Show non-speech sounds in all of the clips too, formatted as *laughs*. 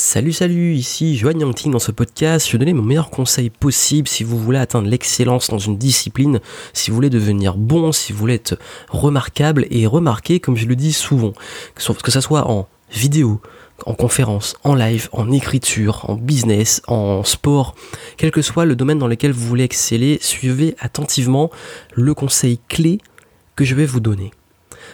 Salut salut, ici Joanne Yangting dans ce podcast, je vais donner mon meilleur conseil possible si vous voulez atteindre l'excellence dans une discipline, si vous voulez devenir bon, si vous voulez être remarquable et remarqué comme je le dis souvent, que ce soit en vidéo, en conférence, en live, en écriture, en business, en sport, quel que soit le domaine dans lequel vous voulez exceller, suivez attentivement le conseil clé que je vais vous donner.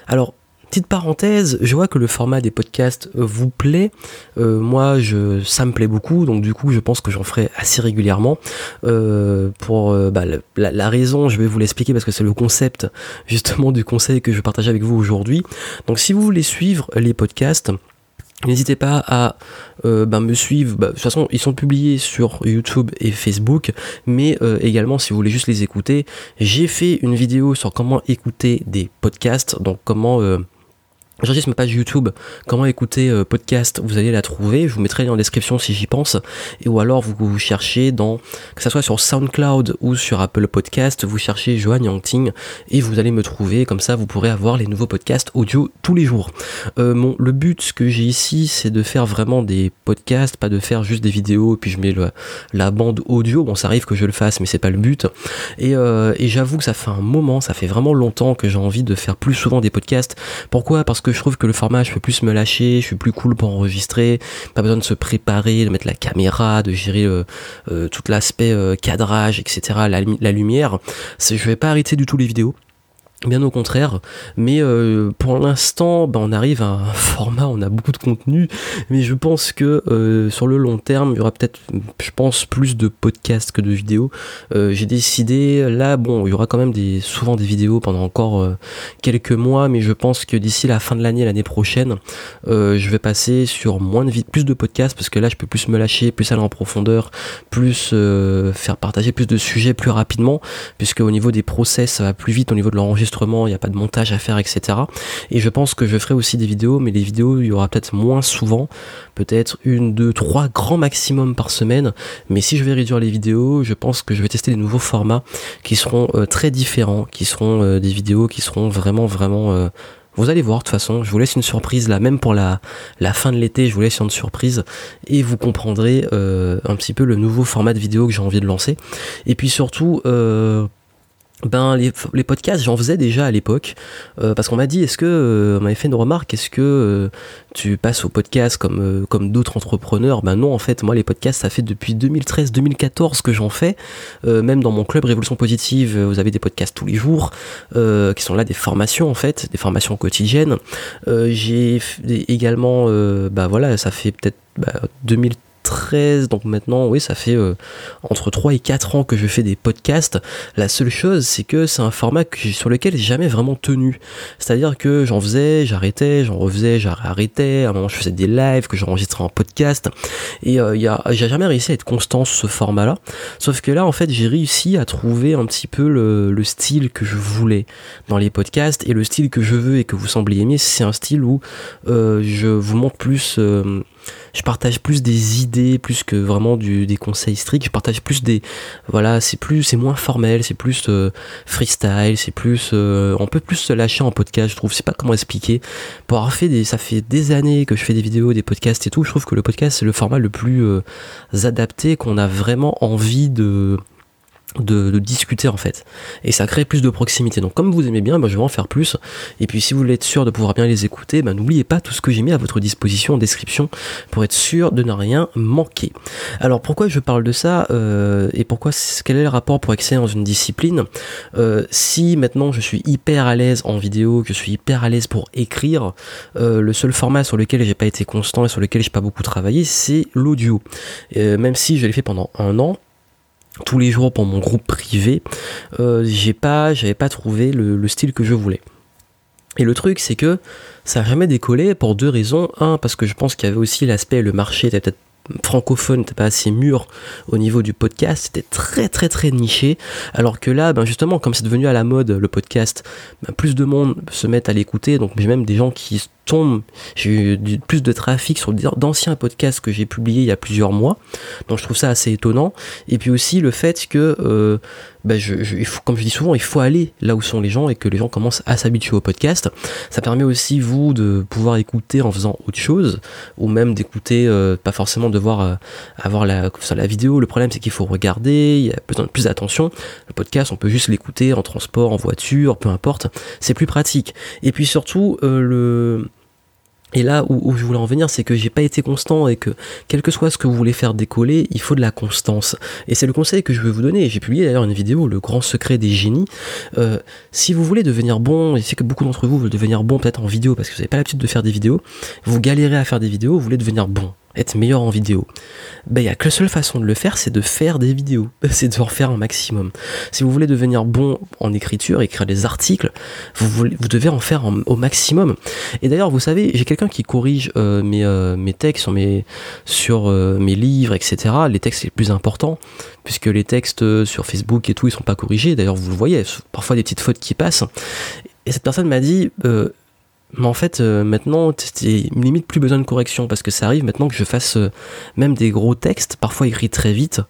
Alors, Petite parenthèse, je vois que le format des podcasts euh, vous plaît. Euh, moi, je, ça me plaît beaucoup, donc du coup, je pense que j'en ferai assez régulièrement. Euh, pour bah, la, raison, je vais vous l'expliquer parce que c'est le concept justement du conseil que je partage avec vous aujourd'hui. Donc, si vous voulez suivre les podcasts, N'hésitez pas à bah, me suivre. Bah, de toute façon, ils sont publiés sur YouTube et Facebook, mais également si vous voulez juste les écouter, j'ai fait une vidéo sur comment écouter des podcasts, donc comment J'enregistre ma page YouTube, comment écouter euh, podcast, vous allez la trouver, je vous mettrai en description si j'y pense, et ou alors vous, vous, cherchez dans, que ce soit sur SoundCloud ou sur Apple Podcast, vous cherchez Johan Yangting et vous allez me trouver, comme ça vous pourrez avoir les nouveaux podcasts audio tous les jours. Euh, le but que j'ai ici, c'est de faire vraiment des podcasts, pas de faire juste des vidéos, puis je mets la bande audio, bon ça arrive que je le fasse, mais c'est pas le but, et, euh, et j'avoue que ça fait un moment, ça fait vraiment longtemps que j'ai envie de faire plus souvent des podcasts. Pourquoi? Parce que je trouve que le format, je peux plus me lâcher, je suis plus cool pour enregistrer, pas besoin de se préparer, de mettre la caméra, de gérer euh, euh, tout l'aspect euh, cadrage, etc., la, la lumière. Je vais pas arrêter du tout les vidéos. Bien au contraire, mais euh, pour l'instant, bah, on arrive à un format, on a beaucoup de contenu, mais je pense que euh, sur le long terme, il y aura peut-être, je pense, plus de podcasts que de vidéos. Euh, j'ai décidé, là, bon, il y aura quand même des, souvent des vidéos pendant encore quelques mois, mais je pense que d'ici la fin de l'année, l'année prochaine, je vais passer sur moins de plus de podcasts parce que là, je peux plus me lâcher, plus aller en profondeur, plus faire partager plus de sujets plus rapidement, puisque au niveau des process, ça va plus vite au niveau de l'enregistrement il n'y a pas de montage à faire, etc. Et je pense que je ferai aussi des vidéos, mais les vidéos, il y aura peut-être moins souvent, peut-être une, deux, trois grands maximum par semaine. Mais si je vais réduire les vidéos, je pense que je vais tester des nouveaux formats qui seront euh, très différents, qui seront euh, des vidéos qui seront vraiment, vraiment... Euh, vous allez voir de toute façon, je vous laisse une surprise là, même pour la, fin de l'été, je vous laisse une surprise et vous comprendrez un petit peu le nouveau format de vidéo que j'ai envie de lancer. Et puis surtout, ben les, podcasts j'en faisais déjà à l'époque euh, parce qu'on m'a dit est-ce que euh, on m'avait fait une remarque est-ce que euh, tu passes au podcast comme d'autres entrepreneurs? Ben non en fait moi les podcasts ça fait depuis 2013 2014 que j'en fais. Même dans mon club Révolution Positive vous avez des podcasts tous les jours qui sont là des formations en fait des formations quotidiennes. J'ai également bah voilà ça fait peut-être bah, 2013 13, donc maintenant, oui, ça fait euh, entre 3 et 4 ans que je fais des podcasts. La seule chose, c'est que c'est un format sur lequel j'ai jamais vraiment tenu. C'est-à-dire que j'en faisais, j'arrêtais, j'en refaisais, j'arrêtais. À un moment, je faisais des lives que j'enregistrais en podcast. Et euh, j'ai jamais réussi à être constant sur ce format-là. Sauf que là, en fait, j'ai réussi à trouver un petit peu le, le, style que je voulais dans les podcasts. Et le style que je veux et que vous semblez aimer, c'est un style où euh, je vous montre plus je partage plus des idées plus que vraiment du, des conseils stricts. Je partage plus des voilà c'est plus c'est moins formel c'est plus euh, freestyle c'est plus euh, on peut plus se lâcher en podcast je trouve. Je sais pas comment expliquer. Pour avoir fait des ça fait des années que je fais des vidéos des podcasts et tout je trouve que le podcast c'est le format le plus euh, adapté qu'on a vraiment envie de de, discuter en fait. Et ça crée plus de proximité. Donc comme vous aimez bien bah, je vais en faire plus. Et puis si vous voulez être sûr de pouvoir bien les écouter bah, n'oubliez pas tout ce que j'ai mis à votre disposition en description pour être sûr de ne rien manquer. Alors pourquoi je parle de ça euh, et pourquoi quel est le rapport pour exceller dans une discipline euh, si maintenant je suis hyper à l'aise en vidéo que je suis hyper à l'aise pour écrire euh, le seul format sur lequel j'ai pas été constant et sur lequel j'ai pas beaucoup travaillé c'est l'audio. Même si je l'ai fait pendant un an tous les jours pour mon groupe privé, euh, j'ai pas, j'avais pas trouvé le, style que je voulais. Et le truc, c'est que ça n'a jamais décollé pour deux raisons. Un, parce que je pense qu'il y avait aussi l'aspect, le marché était peut-être francophone n'était pas assez mûr au niveau du podcast, c'était très très très niché, alors que là, ben justement, comme c'est devenu à la mode le podcast, ben plus de monde se met à l'écouter, donc j'ai même des gens qui tombent, j'ai eu plus de trafic sur d'anciens podcasts que j'ai publiés il y a plusieurs mois, donc je trouve ça assez étonnant, et puis aussi le fait que, euh, ben il faut, comme je dis souvent, il faut aller là où sont les gens et que les gens commencent à s'habituer au podcast, ça permet aussi vous de pouvoir écouter en faisant autre chose, ou même d'écouter, euh, pas forcément devoir euh, avoir la, vidéo. Le problème, c'est qu'il faut regarder, il y a besoin de plus d'attention. Le podcast, on peut juste l'écouter en transport, en voiture, peu importe. C'est plus pratique. Et puis surtout, euh, le et là où, je voulais en venir, c'est que j'ai pas été constant et que quel que soit ce que vous voulez faire décoller, il faut de la constance. Et c'est le conseil que je veux vous donner. J'ai publié d'ailleurs une vidéo, le grand secret des génies. Euh, si vous voulez devenir bon, et c'est que beaucoup d'entre vous veulent devenir bon peut-être en vidéo parce que vous n'avez pas l'habitude de faire des vidéos, vous galérez à faire des vidéos, vous voulez devenir bon être meilleur en vidéo Ben, il n'y a que la seule façon de le faire, c'est de faire des vidéos. *laughs* C'est de en faire un maximum. Si vous voulez devenir bon en écriture, écrire des articles, vous, vous devez en faire au maximum. Et d'ailleurs, vous savez, j'ai quelqu'un qui corrige euh, mes, euh, mes textes sur, mes, sur euh, mes livres, etc. Les textes les plus importants, puisque les textes sur Facebook et tout, ils sont pas corrigés. D'ailleurs, vous le voyez, parfois des petites fautes qui passent. Et cette personne m'a dit mais en fait, euh, maintenant, c'est limite plus besoin de correction parce que ça arrive maintenant que je fasse euh, même des gros textes, parfois écrits très vite,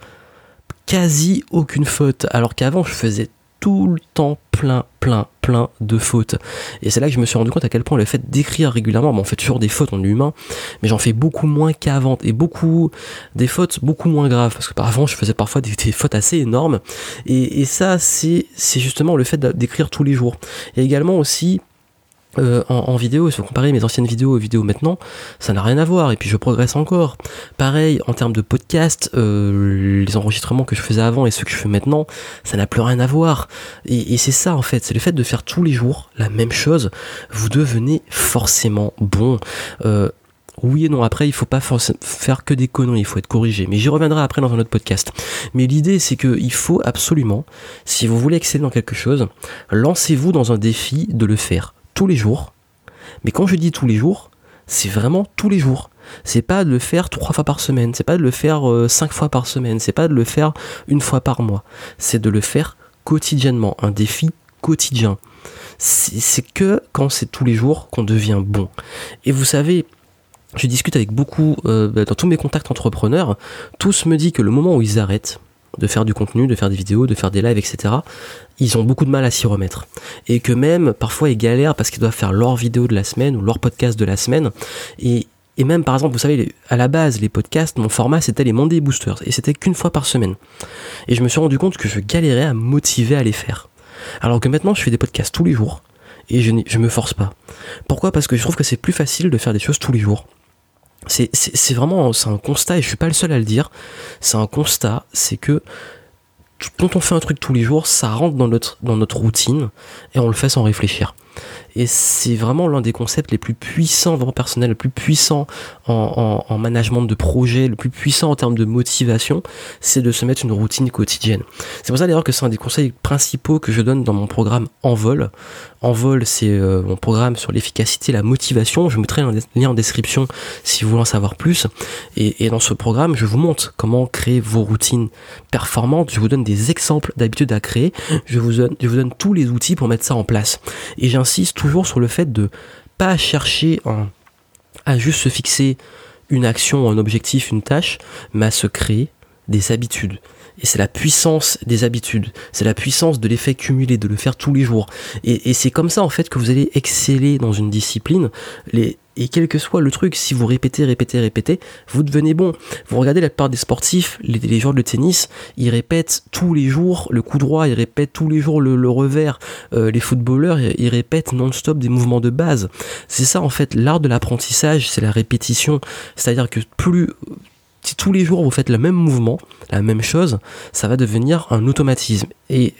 quasi aucune faute. Alors qu'avant, je faisais tout le temps plein, plein, plein de fautes. Et c'est là que je me suis rendu compte à quel point le fait d'écrire régulièrement, bon, on fait toujours des fautes, on est humain, mais j'en fais beaucoup moins qu'avant. Et beaucoup, des fautes beaucoup moins graves. Parce que avant, je faisais parfois des, fautes assez énormes. Et, et ça, c'est justement le fait d'écrire tous les jours. Et également aussi, euh, en, vidéo, si vous comparez mes anciennes vidéos aux vidéos maintenant, ça n'a rien à voir. Et puis je progresse encore. Pareil, en termes de podcast, euh, les enregistrements que je faisais avant et ceux que je fais maintenant, ça n'a plus rien à voir. Et, c'est ça en fait, c'est le fait de faire tous les jours la même chose. Vous devenez forcément bon. Euh, oui et non, après il faut pas faire que des conneries, il faut être corrigé. Mais j'y reviendrai après dans un autre podcast. Mais l'idée c'est qu'il faut absolument, si vous voulez exceller dans quelque chose, lancez-vous dans un défi de le faire tous les jours. Mais quand je dis tous les jours, c'est vraiment tous les jours. C'est pas de le faire trois fois par semaine, c'est pas de le faire euh, cinq fois par semaine, c'est pas de le faire une fois par mois. C'est de le faire quotidiennement, un défi quotidien. C'est que quand c'est tous les jours qu'on devient bon. Et vous savez, je discute avec beaucoup, euh, dans tous mes contacts entrepreneurs, tous me disent que le moment où ils arrêtent, de faire du contenu, de faire des vidéos, de faire des lives, etc., ils ont beaucoup de mal à s'y remettre. Et que même, parfois, ils galèrent parce qu'ils doivent faire leur vidéo de la semaine ou leur podcast de la semaine. Et, même, par exemple, vous savez, à la base, les podcasts, mon format, c'était les Monday Boosters. Et c'était qu'une fois par semaine. Et je me suis rendu compte que je galérais à me motiver à les faire. Alors que maintenant, je fais des podcasts tous les jours. Et je, je me force pas. Pourquoi? Parce que je trouve que c'est plus facile de faire des choses tous les jours. C'est vraiment c'est un constat et je suis pas le seul à le dire. C'est un constat, c'est que quand on fait un truc tous les jours, ça rentre dans notre, dans notre routine et on le fait sans réfléchir. Et c'est vraiment l'un des concepts les plus puissants, vraiment personnels, le plus puissant en, en, management de projet, le plus puissant en termes de motivation, c'est de se mettre une routine quotidienne. C'est pour ça d'ailleurs que c'est un des conseils principaux que je donne dans mon programme Envol. Envol, c'est euh, mon programme sur l'efficacité, la motivation. Je mettrai un lien en description si vous voulez en savoir plus. Et, dans ce programme, je vous montre comment créer vos routines performantes. Je vous donne des exemples d'habitudes à créer. Je vous donne, je vous donne tous les outils pour mettre ça en place. Et toujours sur le fait de pas chercher à juste se fixer une action, un objectif, une tâche, mais à se créer des habitudes. Et c'est la puissance des habitudes, c'est la puissance de l'effet cumulé, de le faire tous les jours. Et, c'est comme ça en fait que vous allez exceller dans une discipline. Et quel que soit le truc, si vous répétez, répétez, répétez, vous devenez bon. Vous regardez la plupart des sportifs, les, joueurs de tennis, ils répètent tous les jours le coup droit, ils répètent tous les jours le, revers. Euh, les footballeurs, ils répètent non-stop des mouvements de base. C'est ça en fait, l'art de l'apprentissage, c'est la répétition. C'est-à-dire que plus si tous les jours vous faites le même mouvement, la même chose, ça va devenir un automatisme. Et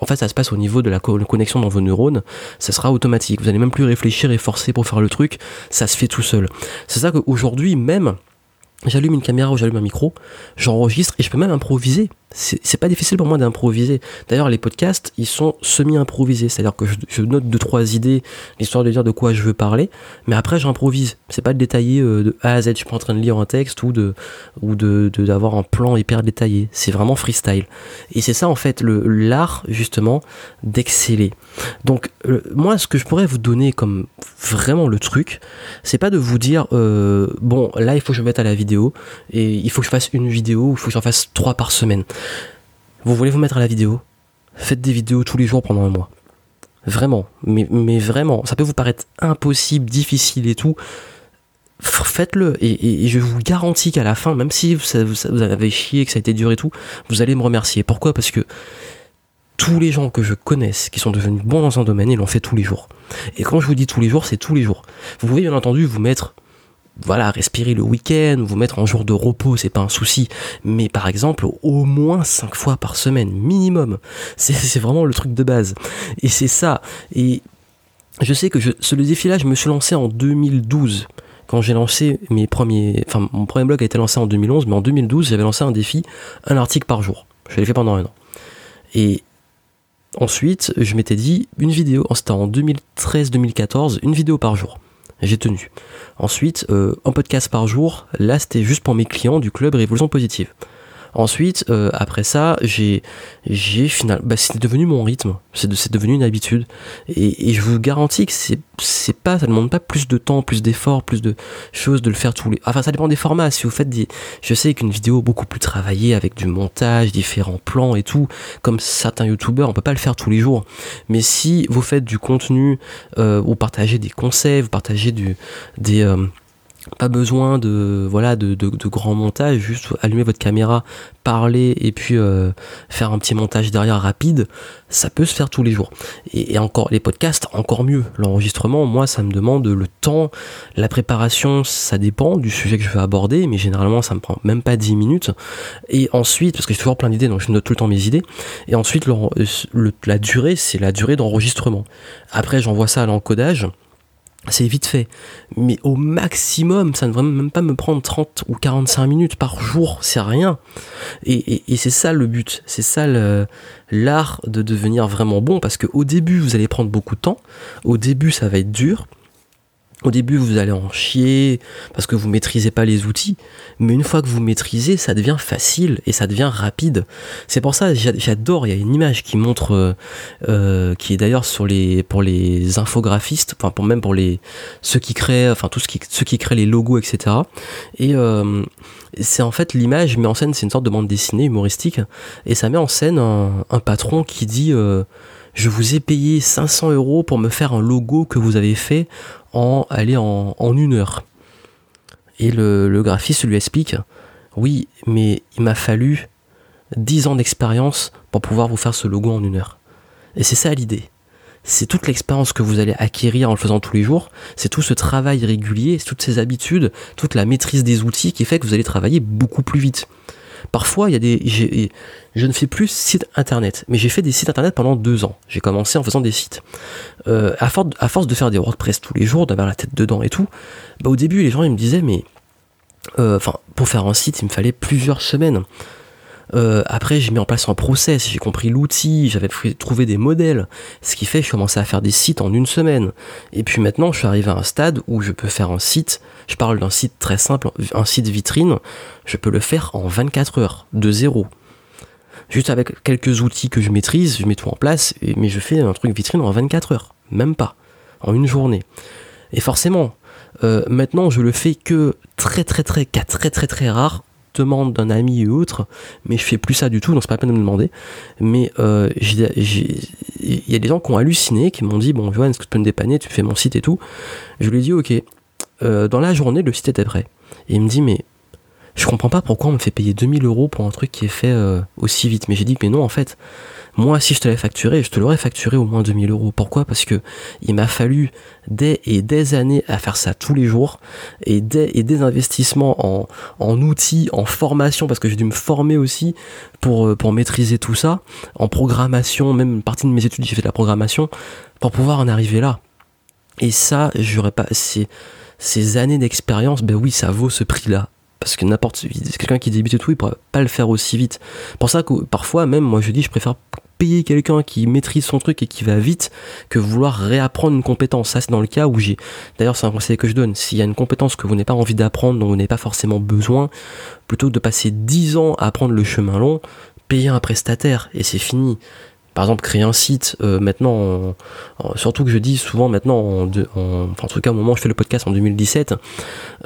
en fait, ça se passe au niveau de la connexion dans vos neurones, ça sera automatique. Vous n'allez même plus réfléchir et forcer pour faire le truc, ça se fait tout seul. C'est ça qu'aujourd'hui même, j'allume une caméra ou j'allume un micro, j'enregistre et je peux même improviser. C'est pas difficile pour moi d'improviser. D'ailleurs, les podcasts, ils sont semi-improvisés. C'est-à-dire que je, note deux, trois idées, histoire de dire de quoi je veux parler, mais après, j'improvise. C'est pas de détailler euh, de A à Z. Je suis pas en train de lire un texte ou de ou de d'avoir un plan hyper détaillé. C'est vraiment freestyle. Et c'est ça, en fait, le l'art, justement, d'exceller. Donc, euh, moi, ce que je pourrais vous donner comme vraiment le truc, c'est pas de vous dire, euh, bon, là, il faut que je me mette à la vidéo, et il faut que je fasse une vidéo, il faut que j'en fasse trois par semaine. Vous voulez vous mettre à la vidéo? Faites des vidéos tous les jours pendant un mois. Vraiment, mais, vraiment, ça peut vous paraître impossible, difficile et tout. Faites-le et, je vous garantis qu'à la fin, même si vous, vous avez chié, que ça a été dur et tout, vous allez me remercier. Pourquoi? Parce que tous les gens que je connaisse qui sont devenus bons dans un domaine, ils l'ont fait tous les jours. Et quand je vous dis tous les jours, c'est tous les jours. Vous pouvez bien entendu vous mettre voilà, respirer le week-end, vous mettre en jour de repos, c'est pas un souci. Mais par exemple, au moins 5 fois par semaine, minimum. *laughs* C'est vraiment le truc de base. Et c'est ça. Et je sais que ce défi-là, je me suis lancé en 2012. Quand j'ai lancé mes premiers. Enfin, mon premier blog a été lancé en 2011, mais en 2012, j'avais lancé un défi, un article par jour. Je l'ai fait pendant un an. Et ensuite, je m'étais dit, une vidéo, c'était en 2013-2014, une vidéo par jour j'ai tenu. Ensuite, euh, un podcast par jour, là c'était juste pour mes clients du club Révolution Positive. Ensuite, euh, après ça, j'ai, j'ai final, bah, c'est devenu mon rythme, c'est, c'est devenu une habitude, et, et, je vous garantis que c'est, c'est pas, ça demande pas plus de temps, plus d'efforts, plus de choses de le faire tous les, enfin ça dépend des formats. Si vous faites des, je sais qu'une vidéo beaucoup plus travaillée avec du montage, différents plans et tout, comme certains youtubeurs, on peut pas le faire tous les jours. Mais si vous faites du contenu, euh, vous partagez des conseils, vous partagez du, des euh, pas besoin de voilà de, de, grands montages, juste allumer votre caméra, parler et puis euh, faire un petit montage derrière rapide, ça peut se faire tous les jours. Et, encore les podcasts, encore mieux. L'enregistrement, moi, ça me demande le temps, la préparation, ça dépend du sujet que je veux aborder, mais généralement ça me prend même pas 10 minutes. Et ensuite, parce que j'ai toujours plein d'idées, donc je note tout le temps mes idées. Et ensuite, la durée, c'est la durée d'enregistrement. Après, j'envoie ça à l'encodage c'est vite fait. Mais au maximum, ça ne devrait même pas me prendre 30 ou 45 minutes par jour, c'est rien. Et, c'est ça le but, c'est ça l'art de devenir vraiment bon, parce qu'au début, vous allez prendre beaucoup de temps, au début, ça va être dur, au début, vous allez en chier parce que vous maîtrisez pas les outils, mais une fois que vous maîtrisez, ça devient facile et ça devient rapide. C'est pour ça, j'adore. Il y a une image qui montre, euh, euh, qui est d'ailleurs sur les pour les infographistes, enfin pour même pour les ceux qui créent, enfin tous qui, ceux qui créent les logos, etc. Et euh, c'est en fait l'image met en scène, c'est une sorte de bande dessinée humoristique, et ça met en scène un, un patron qui dit je vous ai payé 500 euros pour me faire un logo que vous avez fait en, aller en, une heure. Et le, graphiste lui explique, oui, mais il m'a fallu 10 ans d'expérience pour pouvoir vous faire ce logo en une heure. Et c'est ça l'idée. C'est toute l'expérience que vous allez acquérir en le faisant tous les jours, c'est tout ce travail régulier, toutes ces habitudes, toute la maîtrise des outils qui fait que vous allez travailler beaucoup plus vite. Parfois, il y a des, je ne fais plus site internet, mais j'ai fait des sites internet pendant deux ans. J'ai commencé en faisant des sites. Euh, à, force de faire des WordPress tous les jours, d'avoir la tête dedans et tout, bah, au début, les gens me disaient, mais euh, pour faire un site, il me fallait plusieurs semaines. Euh, après, j'ai mis en place un process, j'ai compris l'outil, j'avais trouvé des modèles, ce qui fait que je commençais à faire des sites en une semaine. Et puis maintenant, je suis arrivé à un stade où je peux faire un site, je parle d'un site très simple, un site vitrine, je peux le faire en 24 heures, de zéro. Juste avec quelques outils que je maîtrise, je mets tout en place, mais je fais un truc vitrine en 24 heures, même pas, en une journée. Et forcément, euh, maintenant je le fais que très très très très très très rare demande d'un ami ou autre, mais je fais plus ça du tout, donc c'est pas la peine de me demander. Mais euh, il y a des gens qui ont halluciné, qui m'ont dit Bon, Johan, est-ce que tu peux me dépanner? Tu fais mon site et tout. Je lui ai dit Ok. Euh, dans la journée, le site était prêt. Et il me dit Mais comprends pas pourquoi on me fait payer 2000 euros pour un truc qui est fait euh, aussi vite. Mais j'ai dit Mais non, en fait, moi, si je te l'avais facturé, je te l'aurais facturé au moins 2000 euros. Pourquoi? Parce que il m'a fallu des et des années à faire ça tous les jours et des et des investissements en, en outils, en formation, parce que j'ai dû me former aussi pour, euh, pour maîtriser tout ça, en programmation, même une partie de mes études, j'ai fait de la programmation, pour pouvoir en arriver là. Et ça, j'aurais pas. Ces, ces années d'expérience, ben oui, ça vaut ce prix-là parce que n'importe quelqu'un qui débute et tout, il pourra pas le faire aussi vite. Pour ça que parfois même, moi je dis, je préfère payer quelqu'un qui maîtrise son truc et qui va vite que vouloir réapprendre une compétence. Ça, c'est dans le cas où j'ai. D'ailleurs, c'est un conseil que je donne. S'il y a une compétence que vous n'avez pas envie d'apprendre, dont vous n'avez pas forcément besoin, plutôt que de passer 10 ans à apprendre le chemin long, payez un prestataire et c'est fini. Par exemple, créer un site, euh, maintenant, surtout que je dis souvent maintenant, en, en tout cas au moment où je fais le podcast en 2017,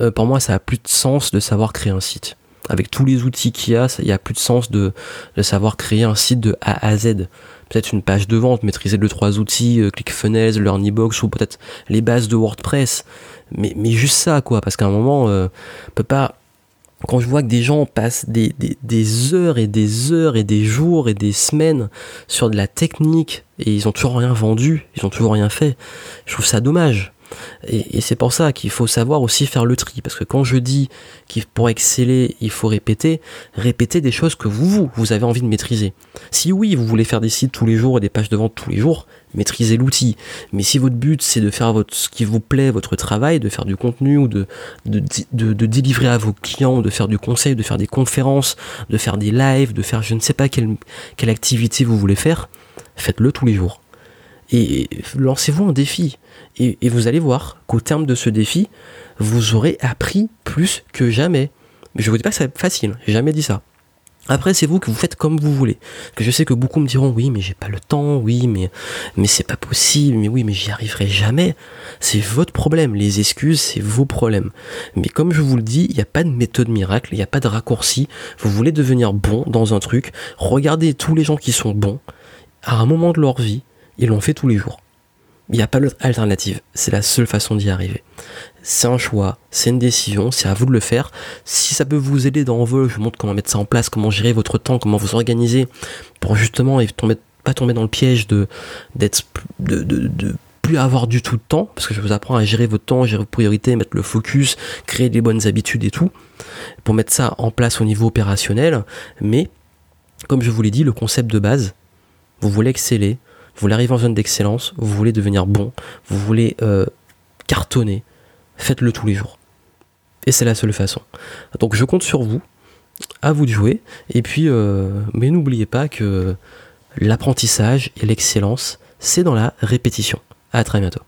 euh, pour moi ça a plus de sens de savoir créer un site avec tous les outils qu'il y a, il n'y a plus de sens de, savoir créer un site de A à Z. Peut-être une page de vente, maîtriser les trois outils, euh, ClickFunnels, LearnyBox ou peut-être les bases de WordPress. Mais, mais juste ça, quoi, parce qu'à un moment, euh, peut pas. Quand je vois que des gens passent des, heures et des heures et des jours et des semaines sur de la technique et ils ont toujours rien vendu, ils ont toujours rien fait, je trouve ça dommage. Et, c'est pour ça qu'il faut savoir aussi faire le tri. Parce que quand je dis qu'il pour exceller, il faut répéter, répéter des choses que vous, vous avez envie de maîtriser. Si oui, vous voulez faire des sites tous les jours et des pages de vente tous les jours, maîtrisez l'outil. Mais si votre but c'est de faire votre, ce qui vous plaît, votre travail, de faire du contenu ou de, délivrer à vos clients, de faire du conseil, de faire des conférences, de faire des lives, de faire je ne sais pas quelle activité vous voulez faire, faites-le tous les jours. Et lancez-vous un défi. Et, vous allez voir qu'au terme de ce défi, vous aurez appris plus que jamais. Mais je vous dis pas que c'est facile, j'ai jamais dit ça. Après, c'est vous que vous faites comme vous voulez. Que je sais que beaucoup me diront oui, mais j'ai pas le temps, oui, mais mais c'est pas possible, mais oui, mais j'y arriverai jamais. C'est votre problème. Les excuses, c'est vos problèmes. Mais comme je vous le dis, il n'y a pas de méthode miracle, il n'y a pas de raccourci. Vous voulez devenir bon dans un truc, regardez tous les gens qui sont bons à un moment de leur vie, ils l'ont fait tous les jours. Il n'y a pas d'autre alternative. C'est la seule façon d'y arriver. C'est un choix, c'est une décision, c'est à vous de le faire. Si ça peut vous aider dans vol, je vous montre comment mettre ça en place, comment gérer votre temps, comment vous organiser pour justement tomber, pas tomber dans le piège de d'être plus avoir du tout de temps, parce que je vous apprends à gérer votre temps, gérer vos priorités, mettre le focus, créer des bonnes habitudes et tout, pour mettre ça en place au niveau opérationnel. Mais, comme je vous l'ai dit, le concept de base, vous voulez exceller, vous voulez arriver en zone d'excellence, vous voulez devenir bon, vous voulez euh, cartonner, faites-le tous les jours. Et c'est la seule façon. Donc je compte sur vous, à vous de jouer, et puis, euh, mais n'oubliez pas que l'apprentissage et l'excellence, c'est dans la répétition. À très bientôt.